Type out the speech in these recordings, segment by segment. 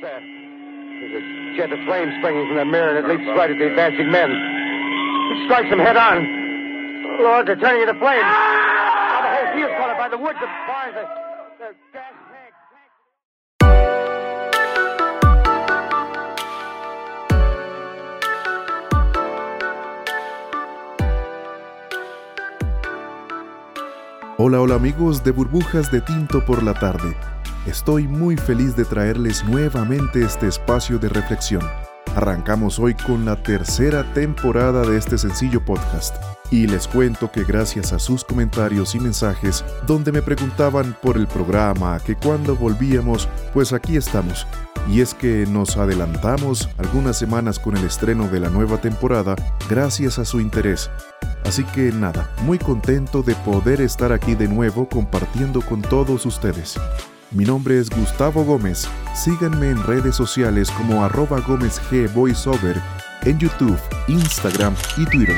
there? There's a jet of flame springing from that mirror, and it leaps right at the advancing men. It strikes them head on. Lord, they're turning into flames. Now the whole field's caught up by the woods, the barns, the, the gas. Hola, hola amigos de Burbujas de Tinto por la tarde. Estoy muy feliz de traerles nuevamente este espacio de reflexión. Arrancamos hoy con la tercera temporada de este sencillo podcast y les cuento que gracias a sus comentarios y mensajes donde me preguntaban por el programa, que cuando volvíamos, pues aquí estamos. Y es que nos adelantamos algunas semanas con el estreno de la nueva temporada gracias a su interés. Así que nada, muy contento de poder estar aquí de nuevo compartiendo con todos ustedes. Mi nombre es Gustavo Gómez. Síganme en redes sociales como arroba Gómez G Voiceover en YouTube, Instagram y Twitter.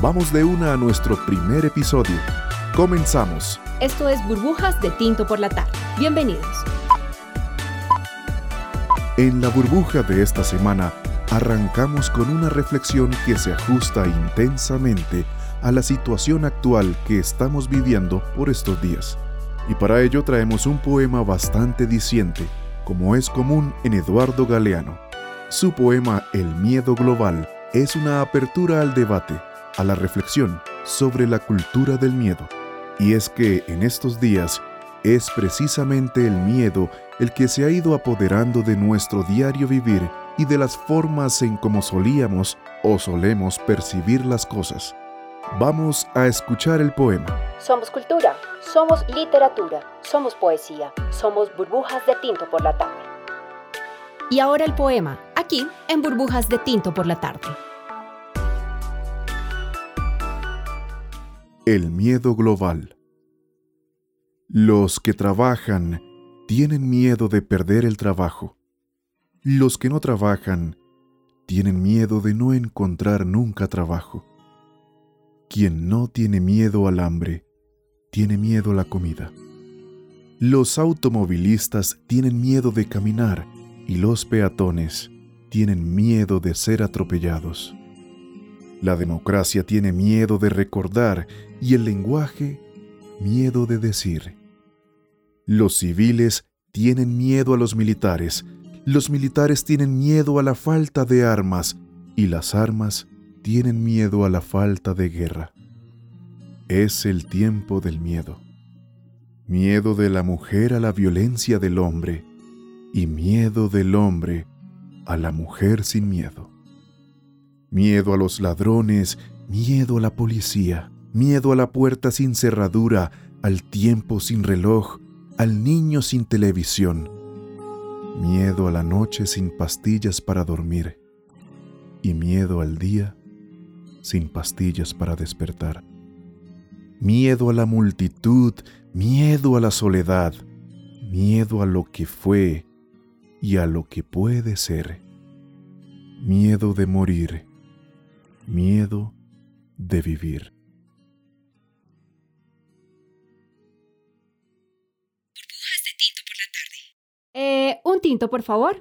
Vamos de una a nuestro primer episodio. Comenzamos. Esto es Burbujas de Tinto por la Tarde. Bienvenidos. En la burbuja de esta semana, arrancamos con una reflexión que se ajusta intensamente a la situación actual que estamos viviendo por estos días. Y para ello traemos un poema bastante diciente, como es común en Eduardo Galeano. Su poema El miedo global es una apertura al debate, a la reflexión sobre la cultura del miedo. Y es que en estos días es precisamente el miedo el que se ha ido apoderando de nuestro diario vivir y de las formas en cómo solíamos o solemos percibir las cosas. Vamos a escuchar el poema. Somos cultura, somos literatura, somos poesía, somos burbujas de tinto por la tarde. Y ahora el poema, aquí en Burbujas de Tinto por la tarde. El miedo global. Los que trabajan tienen miedo de perder el trabajo. Los que no trabajan tienen miedo de no encontrar nunca trabajo. Quien no tiene miedo al hambre, tiene miedo a la comida. Los automovilistas tienen miedo de caminar y los peatones tienen miedo de ser atropellados. La democracia tiene miedo de recordar y el lenguaje miedo de decir. Los civiles tienen miedo a los militares, los militares tienen miedo a la falta de armas y las armas tienen miedo a la falta de guerra. Es el tiempo del miedo. Miedo de la mujer a la violencia del hombre y miedo del hombre a la mujer sin miedo. Miedo a los ladrones, miedo a la policía, miedo a la puerta sin cerradura, al tiempo sin reloj, al niño sin televisión, miedo a la noche sin pastillas para dormir y miedo al día sin pastillas para despertar. Miedo a la multitud, miedo a la soledad, miedo a lo que fue y a lo que puede ser. Miedo de morir, miedo de vivir. Eh, un tinto, por favor.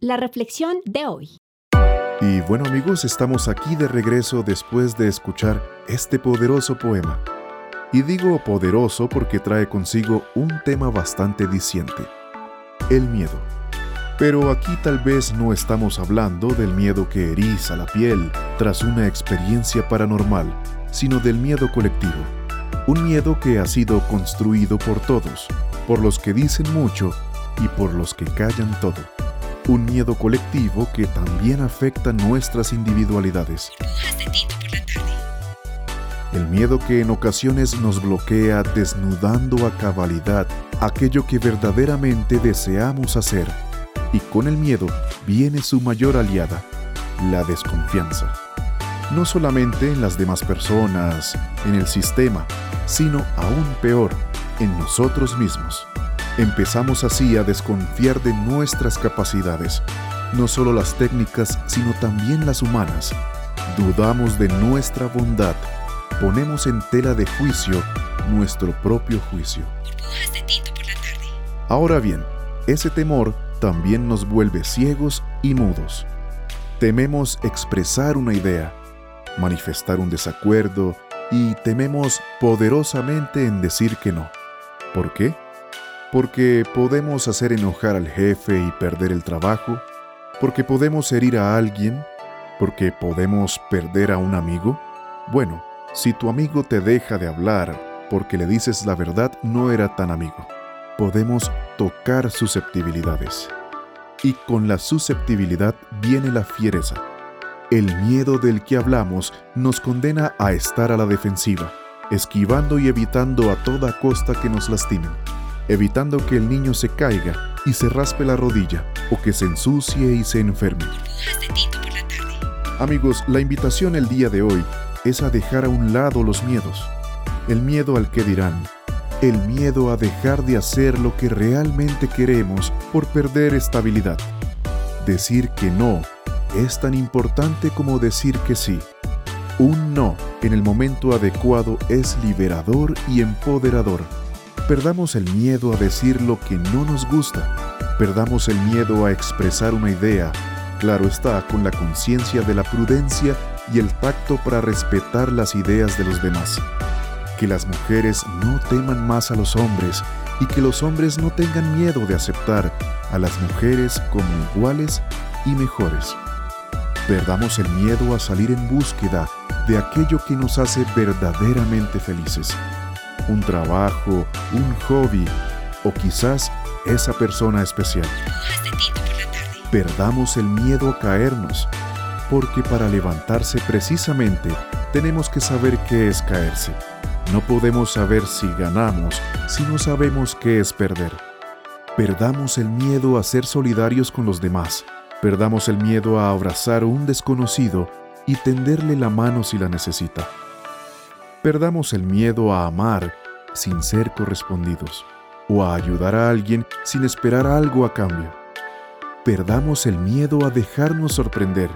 La reflexión de hoy. Y bueno amigos, estamos aquí de regreso después de escuchar este poderoso poema. Y digo poderoso porque trae consigo un tema bastante diciente, el miedo. Pero aquí tal vez no estamos hablando del miedo que eriza la piel tras una experiencia paranormal, sino del miedo colectivo. Un miedo que ha sido construido por todos, por los que dicen mucho y por los que callan todo. Un miedo colectivo que también afecta nuestras individualidades. El miedo que en ocasiones nos bloquea desnudando a cabalidad aquello que verdaderamente deseamos hacer. Y con el miedo viene su mayor aliada, la desconfianza. No solamente en las demás personas, en el sistema, sino aún peor, en nosotros mismos. Empezamos así a desconfiar de nuestras capacidades, no solo las técnicas, sino también las humanas. Dudamos de nuestra bondad, ponemos en tela de juicio nuestro propio juicio. Ahora bien, ese temor también nos vuelve ciegos y mudos. Tememos expresar una idea, manifestar un desacuerdo y tememos poderosamente en decir que no. ¿Por qué? Porque podemos hacer enojar al jefe y perder el trabajo, porque podemos herir a alguien, porque podemos perder a un amigo. Bueno, si tu amigo te deja de hablar porque le dices la verdad, no era tan amigo. Podemos tocar susceptibilidades. Y con la susceptibilidad viene la fiereza. El miedo del que hablamos nos condena a estar a la defensiva, esquivando y evitando a toda costa que nos lastimen, evitando que el niño se caiga y se raspe la rodilla o que se ensucie y se enferme. Amigos, la invitación el día de hoy es a dejar a un lado los miedos. El miedo al que dirán, el miedo a dejar de hacer lo que realmente queremos por perder estabilidad. Decir que no es tan importante como decir que sí. Un no en el momento adecuado es liberador y empoderador. Perdamos el miedo a decir lo que no nos gusta. Perdamos el miedo a expresar una idea. Claro está, con la conciencia de la prudencia y el tacto para respetar las ideas de los demás. Que las mujeres no teman más a los hombres y que los hombres no tengan miedo de aceptar a las mujeres como iguales y mejores. Perdamos el miedo a salir en búsqueda de aquello que nos hace verdaderamente felices. Un trabajo, un hobby o quizás esa persona especial. Perdamos el miedo a caernos, porque para levantarse precisamente tenemos que saber qué es caerse. No podemos saber si ganamos si no sabemos qué es perder. Perdamos el miedo a ser solidarios con los demás Perdamos el miedo a abrazar a un desconocido y tenderle la mano si la necesita. Perdamos el miedo a amar sin ser correspondidos o a ayudar a alguien sin esperar algo a cambio. Perdamos el miedo a dejarnos sorprender,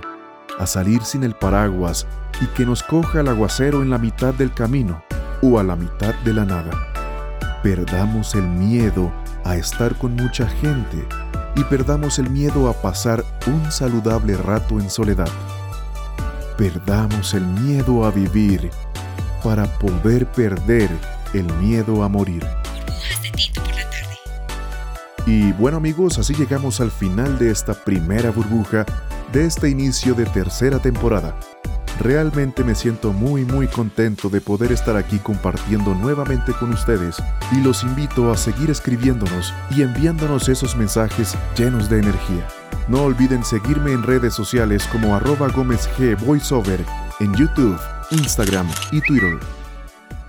a salir sin el paraguas y que nos coja el aguacero en la mitad del camino o a la mitad de la nada. Perdamos el miedo a estar con mucha gente y perdamos el miedo a pasar un saludable rato en soledad. Perdamos el miedo a vivir para poder perder el miedo a morir. Y bueno amigos, así llegamos al final de esta primera burbuja de este inicio de tercera temporada. Realmente me siento muy muy contento de poder estar aquí compartiendo nuevamente con ustedes y los invito a seguir escribiéndonos y enviándonos esos mensajes llenos de energía. No olviden seguirme en redes sociales como arroba Gómez G Voiceover en YouTube, Instagram y Twitter.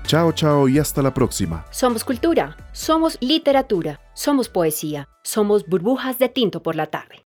Chao, chao y hasta la próxima. Somos cultura, somos literatura, somos poesía, somos burbujas de tinto por la tarde.